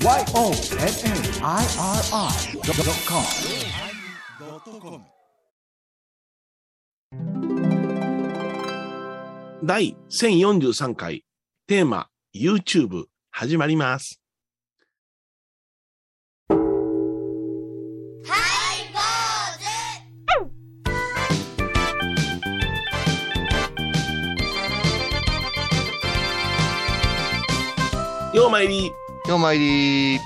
YONNIRI.com 第1043回テーマ YouTube 始まります。ようまいりようまいり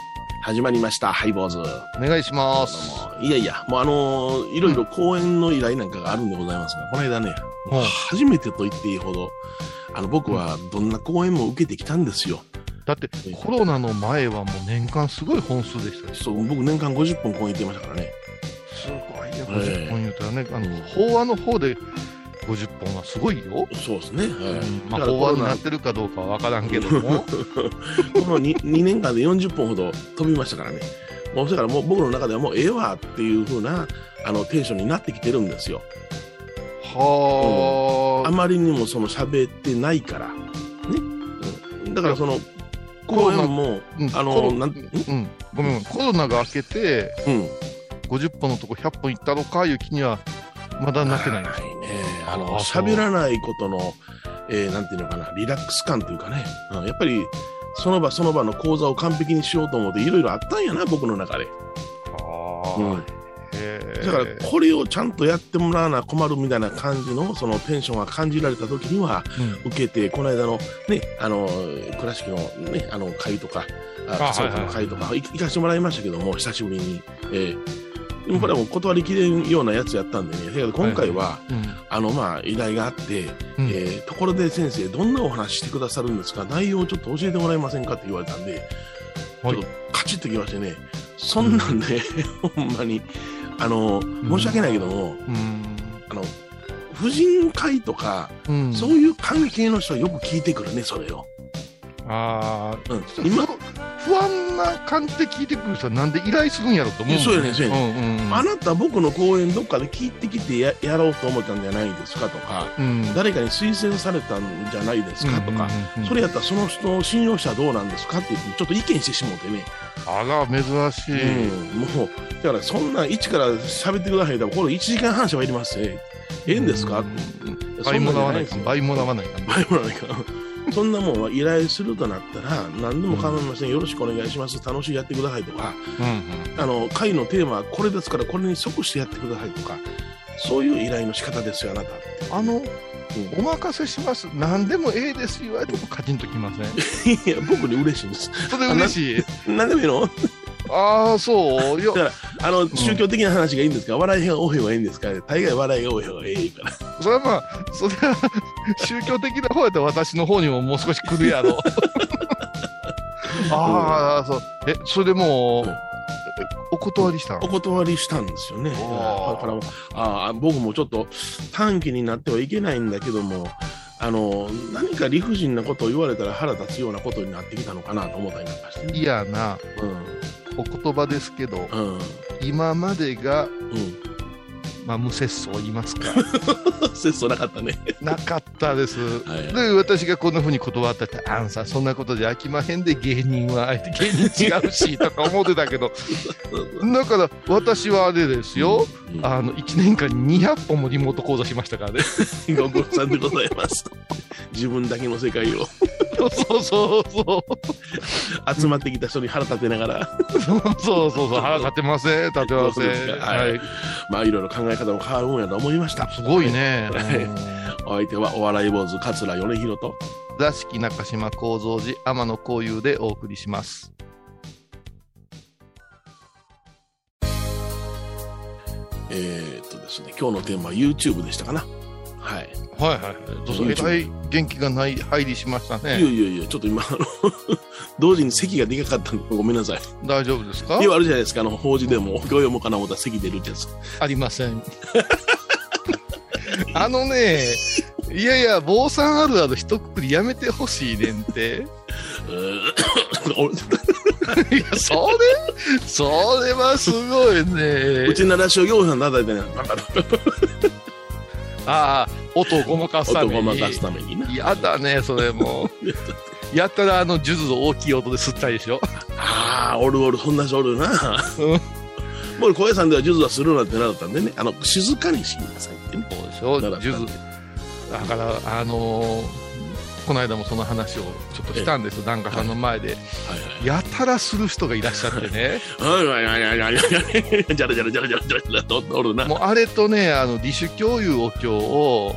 始まりましたハイボーズ。お願いします。いやいや、もうあのーいろいろ講演の依頼なんかがあるんでございますが、この間ね、はい初めてと言っていいほど、あの僕はどんな講演も受けてきたんですよ。だってコロナの前はもう年間すごい本数でしたよ。そう、僕年間50本講演行ってましたからね。すごいね、ええ50本言うたらね、あの法話の方で50本はすごいよ。そうですね。はいうんまあ、法話になってるかどうかは分からんけども、この 2, 2年間で40本ほど飛びましたからね。もうそれからもう僕の中ではもうええわっていう風なあのテンションになってきてるんですよ。はあまりにもその喋ってないから。ね。うん、だからその講演も、うんあのコロなんうん、ごめん、コロナが明けて、うん。50本のとこ100本いったのかいう気にはまだなってないんですはいね。あの、喋らないことの、えーなんていうのかな、リラックス感というかね、うん、やっぱり、その場その場の講座を完璧にしようと思っていろいろあったんやな、僕の中で。あうんだから、これをちゃんとやってもらわな困るみたいな感じの、そのテンションが感じられた時には、うん受けて、この間のね、あの、倉敷のね、あの、会とか、ああ仮想の会とか、行行かせてもらいましたけども、久しぶりに。えーでもこれはもう断りきれんようなやつやったんでね、だけど今回は、うん。あの、まあ、依頼があって、うん。えーところで先生、どんなお話してくださるんですか？内容をちょっと教えてもらえませんか？って言われたんで、はい。ちょっとカチッときましてね、そんなんね、ほんまに、あの、申し訳ないけども、うん。あの、婦人会とか、うん。そういう関係の人はよく聞いてくるね、それを。ああ、うん、今今、不安な感じで聞いてくる人はなんで依頼するんやろと思う、そうやねそうやね。うんうんあなた僕の講演どっかで聞いてきてややろうと思ったんじゃないですかとか、うん誰かに推薦されたんじゃないですかとか、うんうんうんそれやったらその人を信用したらどうなんですかってちょっと意見してしもうてね。あら、珍しい。うん、もう、だからそんな一から喋ってくださいと、これ1時間半喋りますね。ええんですか？うん倍もらわないか倍もらわないか倍もらわないか。そんなもんは依頼するとなったら、何でも構いません。よろしくお願いします。楽しいやってくださいとか、うんうんあの、会のテーマはこれですから、これに即してやってくださいとか、そういう依頼の仕方ですよ、あなたって。あの、うんお任せします。何でもええです言われてもカチンときません。いや、僕に嬉しいんです。それ嬉しい。何でもいいの？ああ、そう。いやだから、あの、宗教的な話がいいんですか？笑いが多い方がいいんですか？大概笑いが多い方がいいから。それはまあ、それは宗教的な方やったら私の方にももう少し来るやろ。ああ、そう。え、それでもう、お断りしたお断りしたんですよね。だからあー僕もちょっと短期になってはいけないんだけども、あの何か理不尽なことを言われたら腹立つようなことになってきたのかなと思ったりなんかしてね。いやな、お言葉ですけど、うん。うん。今までが、うん。まあ、無節操言いますか。節操なかったね。なかったです。はい。で、私がこんな風に断ったって、あんさ、そんなことじゃ飽きまへんで、芸人は、あえて芸人違うし、とか思ってたけど、だから、私はあれですよ、うんあの、1年間に200本もリモート講座しましたからね。ご苦労さんでございます。自分だけの世界をそうそうそう。集まってきた人に腹立てながら、そうそうそうそう、腹立てません、立てません。かはいはい。まあいろいろ考え方も変わるもんやと思いました。すごいね。はいお相手はお笑い坊主桂米宏と。座敷中島幸三寺天野幸雄でお送りします。えーっとですね、今日のテーマは YouTube でしたかな。はい。はいはい。どうぞ、えらい元気がない入りしましたいやね。いやいや、ちょっと今、あの 同時に席がでかかったんで、ごめんなさい。大丈夫ですか？いや、あるじゃないですか、あの、法事でも、今日読もうかな思ったら席出るってやつ。ありません。あのね、いやいや、坊さんあるある一括りやめてほしいねんって。いや、それ、それはすごいねう。ちならしを業者さん叩いてね、パンパンああ、音をごまかすために。音をごまかすためにな。嫌だね、それも。やったらあの数珠を大きい音で吸ったりでしょ。ああ、おるおる、そんな人おるな。うん僕、小屋さんでは数珠はするなってなったんでね、あの、静かにしなさいってね。そうでしょ。数珠。だから、あのーこの間もその話をちょっとしたんですよ、檀家さんの前で。はいやたらする人がいらっしゃってね。じゃらじゃらじゃらじゃらじゃらじゃらとおるな。もうあれとね、あの、李種共有お経を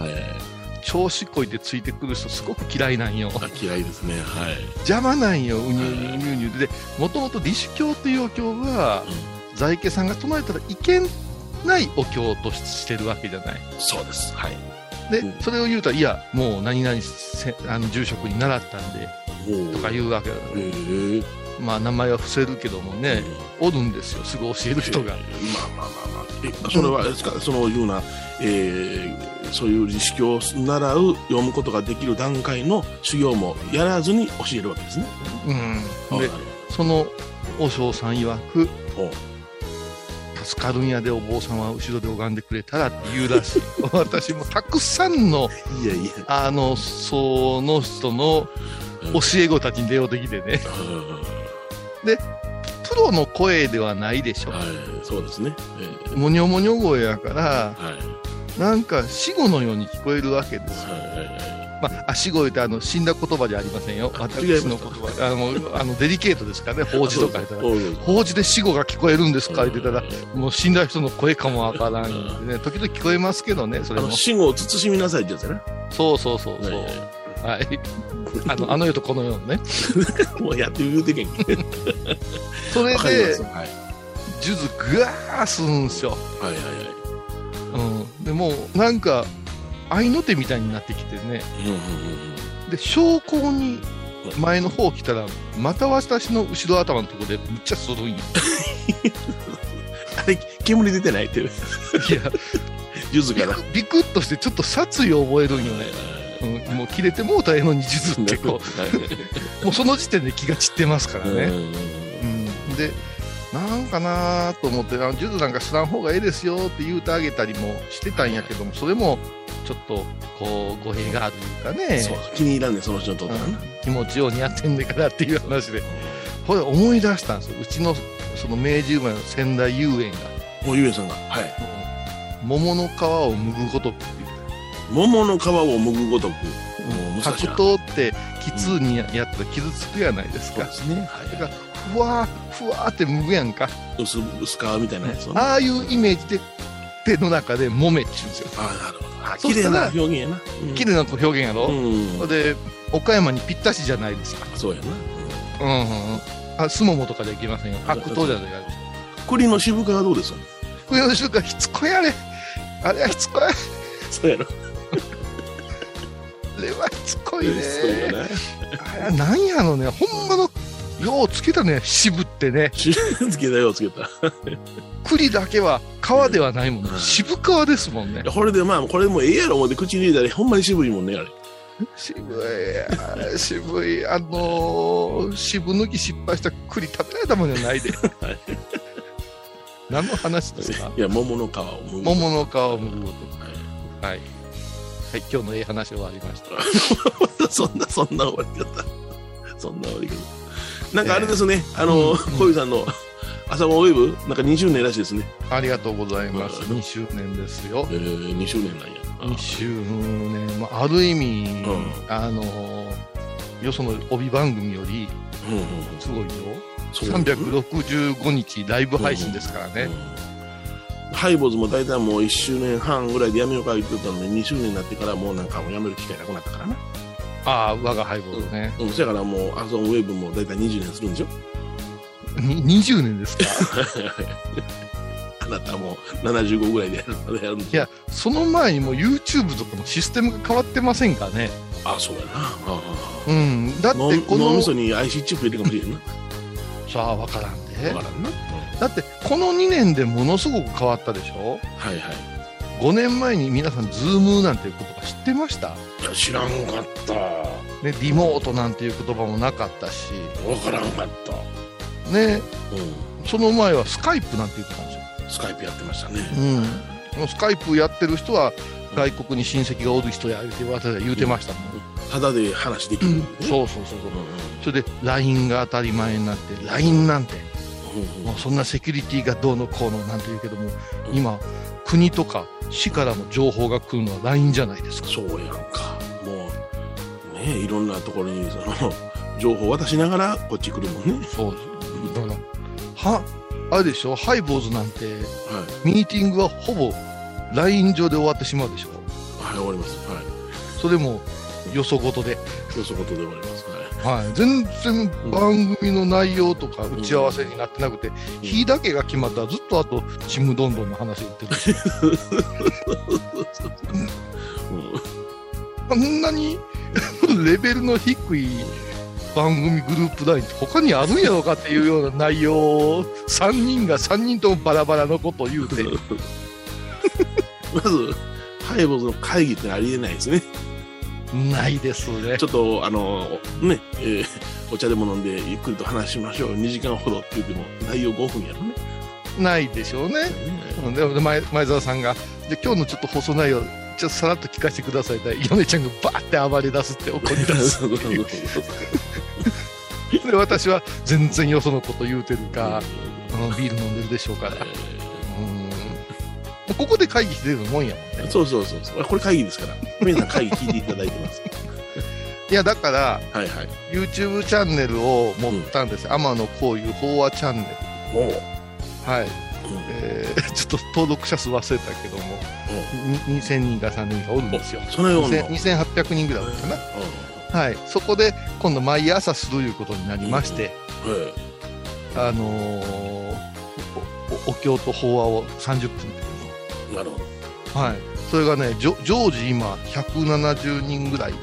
調子こいてついてくる人すごく嫌いなんよ。あ嫌いですね。はい。邪魔なんよ、うにゅうにゅうにゅうにゅうで。もともと李種経っていうお経は、在家さんが唱えたらいけないお経としてるわけじゃない。そうです。はい。で、うんそれを言うたら、いや、もう何々せあの住職に習ったんで、おとか言うわけだ。へえ。まあ名前は伏せるけどもね、おるんですよ、すぐ教える人が。まあまあまあまあ。え、それは、ですか、そのような、えー、そういう理識を習う、読むことができる段階の修行もやらずに教えるわけですね。うん。で、その和尚さん曰くお、助かるんやでお坊さんは後ろで拝んでくれたらって言うらしい。私もたくさんの、いやいや。あの、その人の教え子たちに出ようときてね、プロの声ではないでしょ。はい、そうですね。えーもにょもにょ声やから、はい。なんか死後のように聞こえるわけですよ。はいはいはい。まあ、あ死後ってあの死んだ言葉じゃありませんよ。私の言葉。あの、あのデリケートですからね、法事とか言ったら。法事で死後が聞こえるんですか？そう言ってたら、もう死んだ人の声かもわからんよってね。時々聞こえますけどね、それも。死後を慎みなさいってやつやな。そうそうそうそう。はいはい。あの、あの世とこの世のね。もうやって言うてけんけ。それ。で、はい。数珠ぐわーすんすよ。はいはいはい。うん。でもう、なんか、愛の手みたいになってきてね。で、昇降に前の方来たら、また私の後ろ頭のところでむっちゃするんよ。あれ、煙出てないっていや、ゆずから。ビクッとしてちょっと殺意を覚えるんよね。うん、もう切れてもうたええのに数珠ってこう、もうその時点で気が散ってますからね。うん、で、なんかなと思って、あのジュズなんか知らん方がええですよって言うてあげたりもしてたんやけども、それもちょっとこう語弊があるというかね、そう、気に入らんねんその人にとったらな。うん気持ちようにやってんねんからっていう話で、これ思い出したんですよ、うちのその明治生まれの仙台遊園が、もうゆえさんが。はい。桃の皮を剥ぐごとく。桃の皮を剥ぐごとく。もう難しいな。白桃ってきつにやったら傷つくやないですかそうで。すね。だからはふわーふわーって剥ぐやんか。い。薄、薄皮みたいなやつをね。ああいうイメージで手の中で揉めって言うんですよ。ああ、なるほど。綺麗な表現やな。うん綺麗な表現やろ、うん。で、岡山にぴったしじゃないですか。そうやな。うんうんうん。あ、すももとかじゃいけませんよ。白桃じゃない。栗の渋皮はどうですか？福山修がしつこいあれ。あれはしつこい。そうやろ。あれはしつこいね。あれはなんやろね。ほんまの、ようつけたね。渋ってね。つけたよ、つけた。い栗だけは皮ではないもんね。渋皮ですもんね。やこれでまあ、これもええやろ思って口に入れたら、ほんまに渋いもんね、あれ。渋い、渋い、あのー、渋抜き失敗した栗食べられたもんじゃないで。何の話ですか？いや、桃の皮を剥ぐ。桃の皮を剥ぐごはいと。はい。はい、今日のええ話終わりました。そんな、そんな終わり方。そんな終わり方。なんかあれですね、あの、うん小遊さんの朝ごウェブ、なんか20年らしいですね。ありがとうございます。うん2周年ですよえ。ー、2周年なんや。あ2周年、まあ、ある意味、んあのー、よその帯番組よりうんうんうんすごいよ。そう365日ライブ配信ですからね。うんハイボーズも大体もう1周年半ぐらいでやめようか言ってたのに、2周年になってからもうなんかもうやめる機会なくなったからな。ああ、我がハイボールね。うん、そやからもう、アソンウェブも大体20年するんでしょ？に20年ですか？あなたもう75ぐらいでやるまでやるんでいや、その前にもう YouTube とかのシステムが変わってませんかね？あ、そうやな。ああうん。だって脳この脳み、そに IC チップ入れるかもしれんな。さあ、わからんでわ。からんな。だって、この2年でものすごく変わったでしょ？はいはい。5年前に皆さん、ズームなんていう言葉知ってました？いや、知らんかった。ね、リモートなんていう言葉もなかったし、わからんかった。ね、うその前はスカイプなんて言ってたんですよ。ん。スカイプやってましたね。うん。スカイプやってる人は、外国に親戚がおる人や言うて私は言うてましたもん、ただで話できる、ねそうそうそうそうそれで LINE が当たり前になって LINE なんてもうそんなセキュリティがどうのこうのなんて言うけども今国とか市からの情報が来るのは LINE じゃないですか。そうやんか。もうねいろんなところにその情報渡しながらこっち来るもんね。そうだからはあれでしょ？ハイボーズなんてはい。ミーティングはほぼ LINE 上で終わってしまうでしょ？はい終わります。はい。それもよそごとで、そういうことで終わります。はいはい、全然番組の内容とか打ち合わせになってなくて、日だけが決まったらずっとあとちむどんどんの話言ってる。しうん。あんなに レベルの低い番組グループラインって他にあるんやろうかっていうような内容を3人が3人ともバラバラのことを言うて。まずハイボーズの会議ってありえないですねないですね。ちょっとあのね、えーお茶でも飲んでゆっくりと話しましょう。2時間ほどって言っても内容5分やろね。ないでしょうね。うんでも前前澤さんが「じゃあ今日のちょっと放送内容ちょっとさらっと聞かせてください」って米ちゃんがバーって暴れ出すって怒り出す。で私は全然よそのこと言うてるか、あのビール飲んでるでしょうからうんここで会議してるもんやもんね。そうそうそうそう。これ会議ですから。皆さん会議聞いていただいてます。いやだからはいはい。YouTube チャンネルを持ったんです。よ、天野こういう法話チャンネル。もう。はい、えー ちょっと登録者数忘れたけどもに2000人か3000人がおるんですよ。そのような。2000 2800人ぐらいかな。はい。そこで今度毎朝するいうことになりまして、あのーお経と法話を30分なるほはい。それがね常時今170人ぐらいど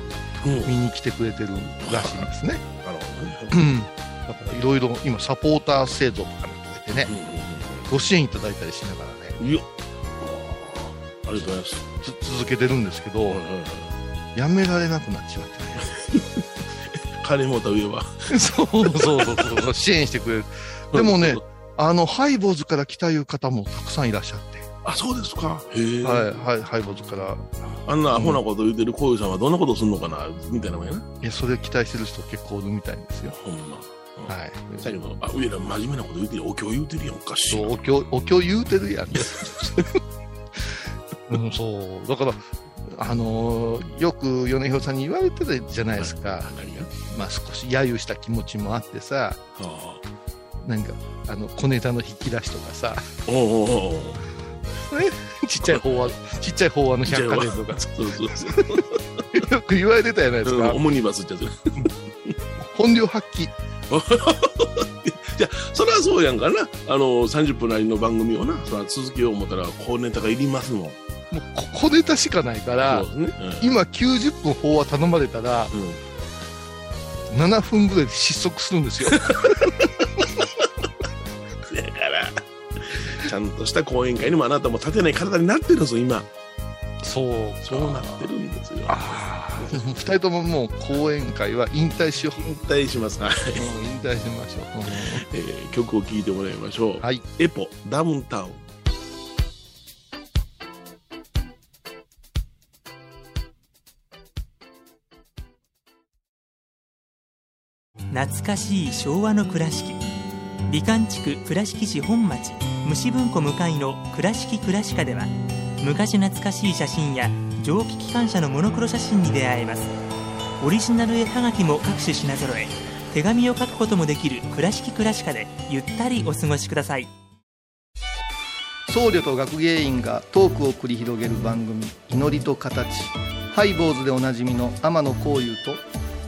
うん。なる見に来てくれてるらしいんですね。ほどね。うん。だからいろいろ今サポーター制度とかなんとか言ってねご支援いただいたりしながらね。いや。ありがとうございます。つ続けてるんですけど、やめられなくなっちまって 金もうた上は。ね そうそうそうそう。支援してくれる。でもねあのハイボーズから来たいう方もたくさんいらっしゃって、あそうですか。へえ、はいはいハイボーズから。あんなアホなこと言ってるこういうさんはどんなことすんのかなみたいなもんやな。いやそれ期待してる人結構おるみたいですよ。ほんま。はい。だけどあ上ら真面目なこと言ってるお経言うてるやんおかしいな。そうお経お経言うてるやん。うん、そう。だからあのーよく米広さんに言われてたじゃないですか、まあ少し揶揄した気持ちもあってさ。あ。なんかあの小ネタの引き出しとかさ。おうおうおう ちっちゃい法話ちっちゃい法話の百貨店とか。そうそうそう、よく言われてたじゃないですか、うん、オムニバスってやつ本領発揮。じゃあそれはそうやんかな。あの30分なりの番組をな。そら続けよう思ったらこうネタがいりますもん。もうこ小ネタしかないからそうですね、今90分法話頼まれたらうん。うん、7分ぐらいで失速するんですよ ちゃんとした講演会にもあなたも立てない体になってるんですよ今。そうそうなってるんですよ。ああ2 人とももう講演会は引退しよう、引退します。はい、うん引退しましょう、えー曲を聴いてもらいましょう、はい。エポダウンタウン。懐かしい昭和の倉敷美観地区倉敷市本町虫文庫向かいの「倉敷倉歯科」では昔懐かしい写真や蒸気機関車のモノクロ写真に出会えます。オリジナル絵はがきも各種品揃え手紙を書くこともできる「倉敷倉歯科」でゆったりお過ごしください。僧侶と学芸員がトークを繰り広げる番組「祈りと形」ハイボーズでおなじみの天野幸雄と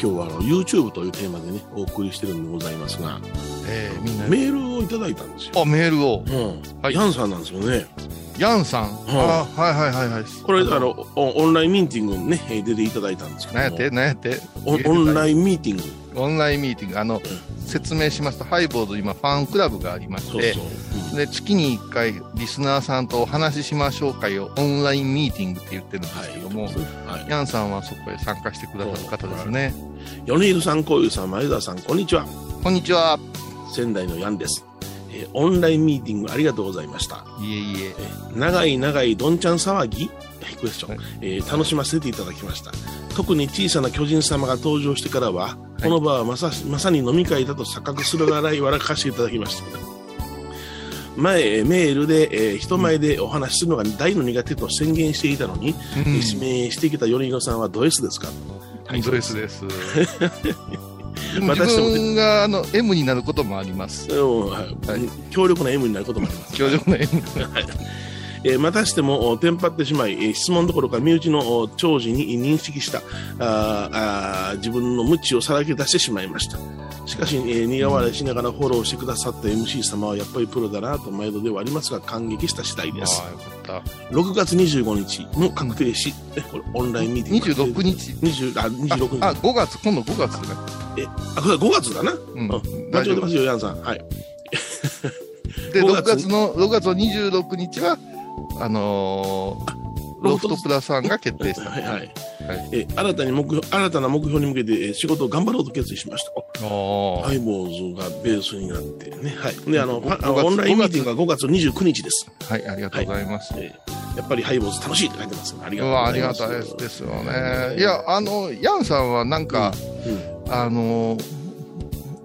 今日はあの YouTube というテーマでねお送りしてるんでございますがえーみんなメールをいいただいたんですよ。あ、メールを。うん。はいヤンさんなんですよね。ヤンさん？あ、はいはいはいはい。これ、あの、オオンラインミーティングにね、えー出ていただいたんですけども。何やって？何やって？オンオンライインミーティング。ン。オンラインミーティング。あの、説明しますと、ハイボード今ファンクラブがありまして、そうそう。うんで、月に1回、リスナーさんとお話ししましょう会をオンラインミーティングって言ってるんですけども、はい。ヤンさんはそこへ参加してくださる方ですね。米広さん、こういうさん、前田さん、こんにちは。こんにちは。仙台のヤンです。えーオンラインミーティングありがとうございました。いえいえ。えー長い長いどんちゃん騒ぎ？クエスチョン、はいえー楽しませていただきました。特に小さな巨人様が登場してからは、この場はまさまさに飲み会だと錯覚するぐらい笑かしていただきました。前、メールで、えー人前でお話しするのが大の苦手と宣言していたのに、うん。指名してきた米広さんはド S ですか？はい、ド S です。自 私も分があの M になることもあります。うんはい。強力な M になることもあります。強力な M。えーまたしてもおテンパってしまい、えー質問どころか身内のお長寿に認識したあーあー自分の無知をさらけ出してしまいました。しかし、えー苦笑いしながらフォローしてくださった MC 様はやっぱりプロだなと毎度ではありますが感激した次第です。ああ、よかっ6月25日の確定し、えこれオンラインミーティンた。グ26日。20あ26日。あ、5月、今度5月だね。あこれ5月だな、うん。うん、間大丈夫。違ってますよヤンさん。はい。で、5 6月月の、6月の26日は、あのーロフトプラスさんが決定した。はいはい、はいえー新たに目標新たな目標に向けてえー仕事を頑張ろうと決意しましたハイボーズがベースになってね。はい。で、あの、ごパあの5月オンラインミーティングが5月29日です。はい、ありがとうございます。えーやっぱりハイボーズ楽しいって書いてます。ありうがとうごわありがざいます。たいですよね。いや、あの、ヤンさんはなんか、うん。あのー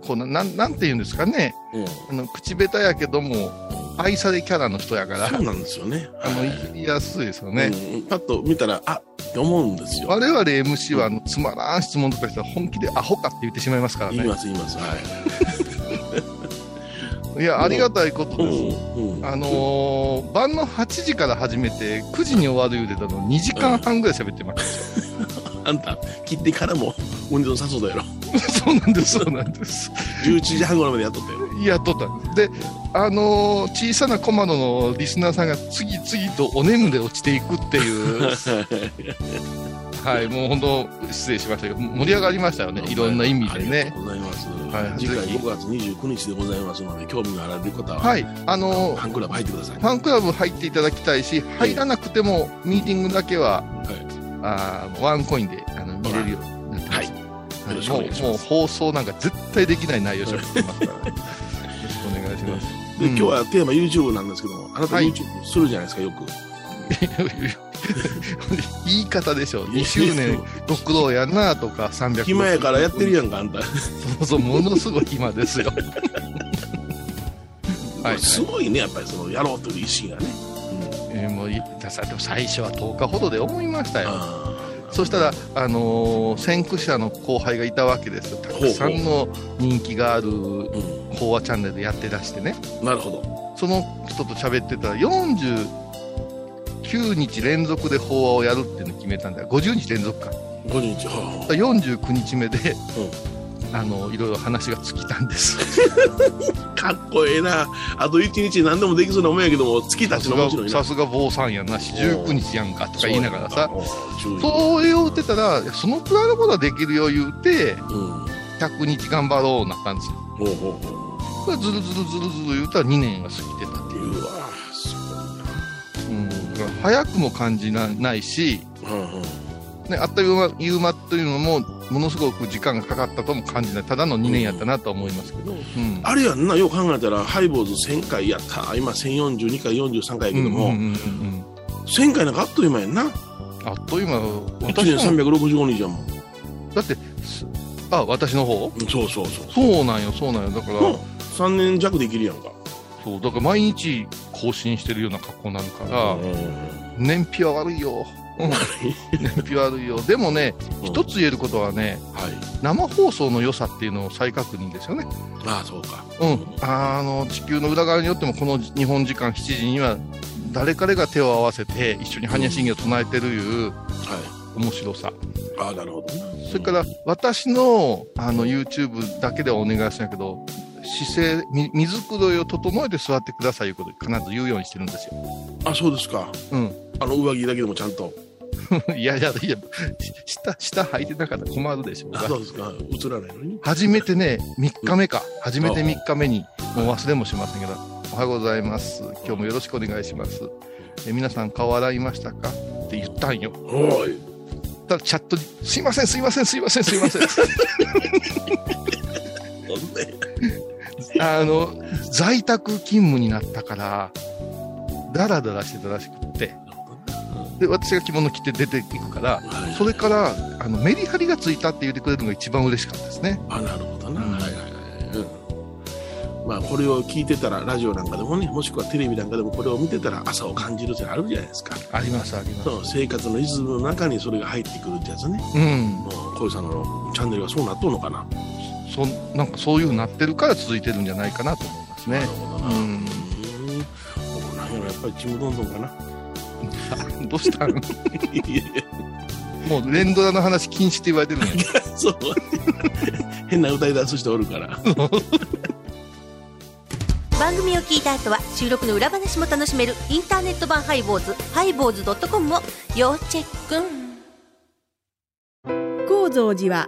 こうななん、なんて言うんですかね。うん。あの、口下手やけども、愛されキャラの人やから、そうなんですよね。あの、言いやすいですよね。うんパッと見たら、あって思うんですよ。我々 MC はあのつまらん質問とかしたら本気でアホかって言ってしまいますからね。言います、言います。はい や、ありがたいことい。です。うん。うん。あのー晩の8時から始めて9時に終わる言うてたの2時間半ぐらい喋ってまし あんた、切ってからも運動さそうだやろ。た。そうなんです、そうなんです。11時半頃までやっとったよ。やっとったんです。で、あのー小さなコマドのリスナーさんが次々とお眠で落ちていくっていう、はい、もう本当失礼しましたけど、盛り上がりましたよね、いろんな意味でありねが。とうございます。はい次回ぜひ5月29日でございますので、興味がある方は、はい、あのーファンクラブ入ってください。ファンクラブ入っていただきたいし、入らなくてもミーティングだけは、あーワンコインであの見れるようにろしくおもうもう願いします。放送なんか絶対できない内容しゃべってますから、ね、よろしくお願いします。で今日はテーマ YouTube なんですけども、あなたはい YouTube するじゃないですか、よく。言い方でしょ、2周年ご苦労やなとか、300暇やからやってるやんか、あんた。そうそう、ものすごい暇ですよ。はい、すごいね、やっぱりそのやろうという意思がね。えーもういださでも最初は10日ほどで思いましたよ。あそしたら、あのー先駆者の後輩がいたわけですよ。たくさんの人気がある講話チャンネルでやってらしてね。ん、なるほその人と喋ってたら、49日連続で法話をやるっていうのを決めたんだよ。50日連続か。ど。5日、はだから49日目で、あの、いろいろ話が尽きたんです。あ かっこええな。あと1日何でもできそうなもんやけども、月たちの面白いな。さすが坊さんやなし、19日やんかとか言いながらさ、そう言うてたら、そのくらいのことはできるよ言うて、うん。100日頑張ろうなったんですよ。ほうほうほこれずるずるずるずる言うたら2年が過ぎてたってう。いう。うわすうん、だから早くも感じなないし、ごいな。うんうん。ね、あっという間いう間というのも、ものすごく時間がかかったとも感じない。ただの2年やったなとは思いますけど。うん。あれやんな、よう考えたら、ハイボーズ1000回やった。今1042回、43回やけども、うんうんうんうん1000回なんかあっという間やんな。あっという間、1私年の、365日やもん。だって、すあ、私の方？そうそうそう。そうなんよ、そうなんよ。だから、うん3年弱できるやんか。そう、だから毎日更新してるような格好になるから、燃費は悪いよ。うん燃費悪いよ。でもね、一つ言えることはね、はい。生放送の良さっていうのを再確認ですよね。ああ、そうか。うん。あの、地球の裏側によってもこの日本時間7時には、誰彼が手を合わせて一緒に般若心経を唱えてるいうはい。面白さ。ああ、なるほどね。それから、私の、あの、YouTube だけではお願いしないけど、姿勢、み水黒いを整えて座ってくださいいうこと必ず言うようにしてるんですよ。あ、そうですか。うん。あの、上着だけでもちゃんと。いやいやいや、下、下履いてなかったら困るでしょうそうですか。映らないのに。初めてね、3日目か。初めて3日目に、もう忘れもしませんけど、おはようございます。今日もよろしくお願いします。え皆さん顔洗いましたか？って言ったんよ。おい。ただチャットに、すいません、すいません、すいません、すいません。あの、在宅勤務になったから、ダラダラしてたらしくって。で、私が着物着て出ていくから、はいそれから、あの、メリハリがついたって言ってくれるのが一番嬉しかったですね。あ、なるほどな。うんはいはいはい。うん。まあ、これを聞いてたら、ラジオなんかでもね、もしくはテレビなんかでもこれを見てたら朝を感じるってあるじゃないですか。あります、あります。そう生活のリズムの中にそれが入ってくるってやつね。うん。もう、小井さんのチャンネルがそうなっとうのかな。そなんかそういう風になってるから続いてるんじゃないかなと思いますねなる。ほどな。ううんん。僕なんやろ、やっぱりちむどんどんかな。どうしたん もう連ドラの話禁止って言われてるんや。そう。変な歌い出す人おるから。番組を聞いた後は収録の裏話も楽しめるインターネット版ハイボーズハイボーズドットコムを要チェック高蔵寺は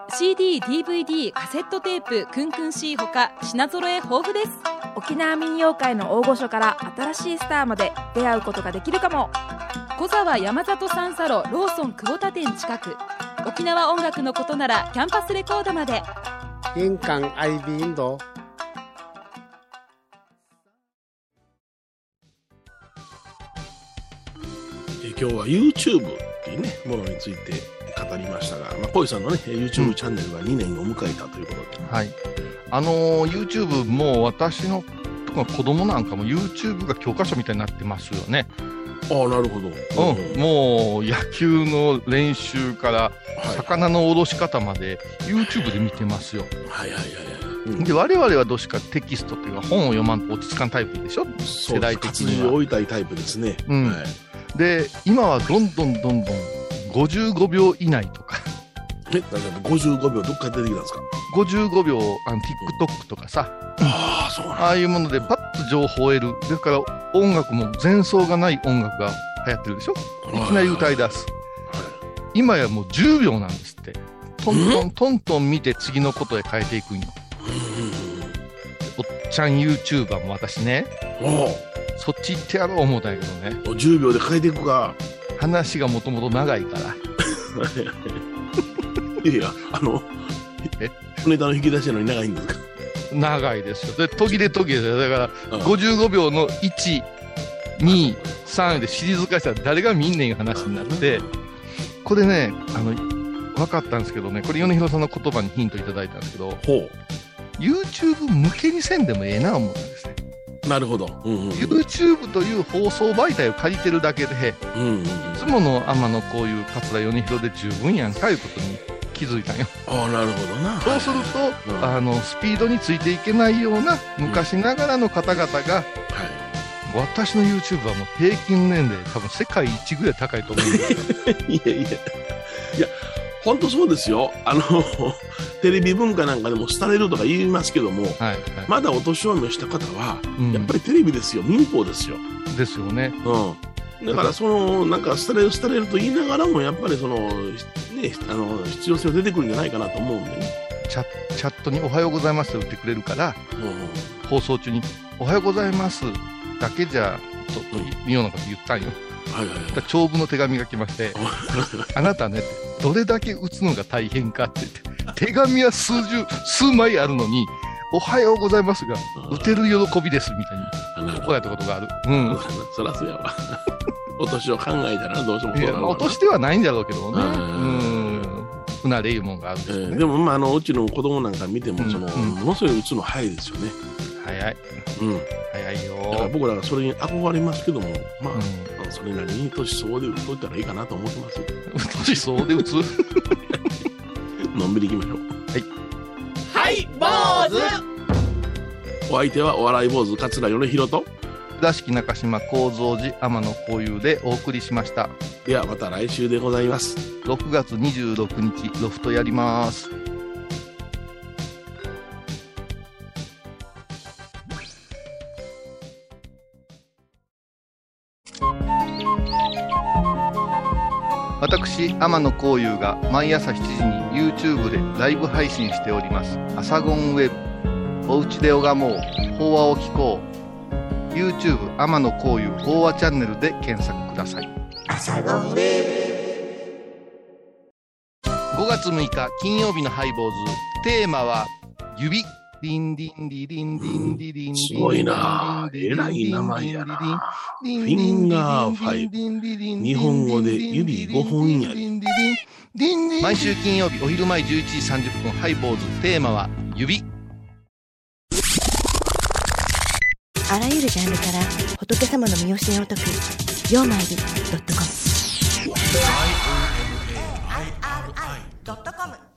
CD/DVD カセットテープクンクン C ほか品揃え豊富です。沖縄民謡界の大御所から新しいスターまで出会うことができるかも。小沢山里三佐路ローソン久保田店近く。沖縄音楽のことならキャンパスレコードまで。印港 IB 印度え今日は YouTube っていうね、ものについて語りましたが、まあ、小井さんのね、YouTube チャンネルが2年を迎えたということで。はい。あのー YouTube も私のとか子供なんかも YouTube が教科書みたいになってますよね。ああ、なるほど。うん。もう野球の練習からはい魚のおろし方まで YouTube で見てますよ。はいはいはいはい。うんで、我々はどうしかテキストっていうか本を読まんと落ち着かんタイプでしょ？そう世代的活には。字を置いたいタイプですね。うんはい。で、今はどんどんどんどん55秒以内とか、え、だから55秒どっから出てきたんですか？55秒あの TikTok とかさ、ああ、ああいうものでパッと情報を得る。ですから音楽も前奏がない音楽が流行ってるでしょ？い。きなり歌い出す。今やもう10秒なんですって。トントントントン見て次のことへ変えていくんよ。おっちゃん YouTuber も私ね、おそっち行ってやろう思ったんやけどね。お10秒で変えていくか。話がもともと長いから。いやあの、え？ネタの引き出しなのに長いんですか？長いですよ。で、途切れ途切れで、だからうん55秒の1、2、3でシリーズ化したら誰が見んねん話になって、これね、あの、分かったんですけどね、これ米広さんの言葉にヒントいただいたんですけど、ほ YouTube 向けにせんでもええな思ったんですね。う。なるほど。うんうんうん。YouTube という放送媒体を借りてるだけで、うんうんうんいつもの天のこういう桂米広で十分やんかいうことに気づいたんよ。ああ、なるほどな。そうすると、うんあの、スピードについていけないような昔ながらの方々が、はい。私の YouTube はもう平均年齢多分世界一ぐらい高いと思うんですよ。いやいや。いや、本当そうですよ。あの、テレビ文化なんかでも廃れるとか言いますけども、はい、はいまだお年を召した方は、うんやっぱりテレビですよ。民放ですよ。ですよね。うん。だから、その、なんか、廃れる、廃れると言いながらも、やっぱりその、ね、あの、必要性は出てくるんじゃないかなと思うんでね。チャチャットにおはようございますって打ってくれるから、うん。放送中におはようございますだけじゃ、ちょっといいようなこと言ったんよ。はいはいはい長文の手紙が来まして、あなたね、どれだけ打つのが大変かって言って、手紙は数十、数枚あるのに、おはようございますが、打てる喜びですみたいに怒られたことがある。うん。そらそうやわ。お年を考えたらなどうしてもそうな落としてはないんだろうけどね。ううんなれいうもんがあるんでね。えーでも、まあ、あのうちの子供なんか見ても、そのうんうんものすごい打つの早いですよね。早い。うん、早いだからよ。僕らがそれに憧れますけども、まあ、うんそれなりに年相応で打っといたらいいかなと思ってますよ。年そうで打つ？のんびりいきましょう。はい坊主お相手はお笑い坊主桂米宏と、倉敷中島幸三寺天野幸雄でお送りしました。ではまた来週でございます。6月26日、ロフトやります。私、天野幸雄が毎朝7時に YouTube でライブ配信しております。アサゴンウェブ。おうちで拝もう。法話を聞こう。YouTube 天野幸雄法話チャンネルで検索ください。5月6日金曜日のハイボーズテーマは指リンリンリリンリンリリンすごいなえらい名前やな。フィンガーファイブ。日本語で指5本やり。毎週金曜日お昼前11時30分ハイボーズテーマは指あらゆるジャンルから仏様の身教えを解く「曜マイルドットコム」ドットコム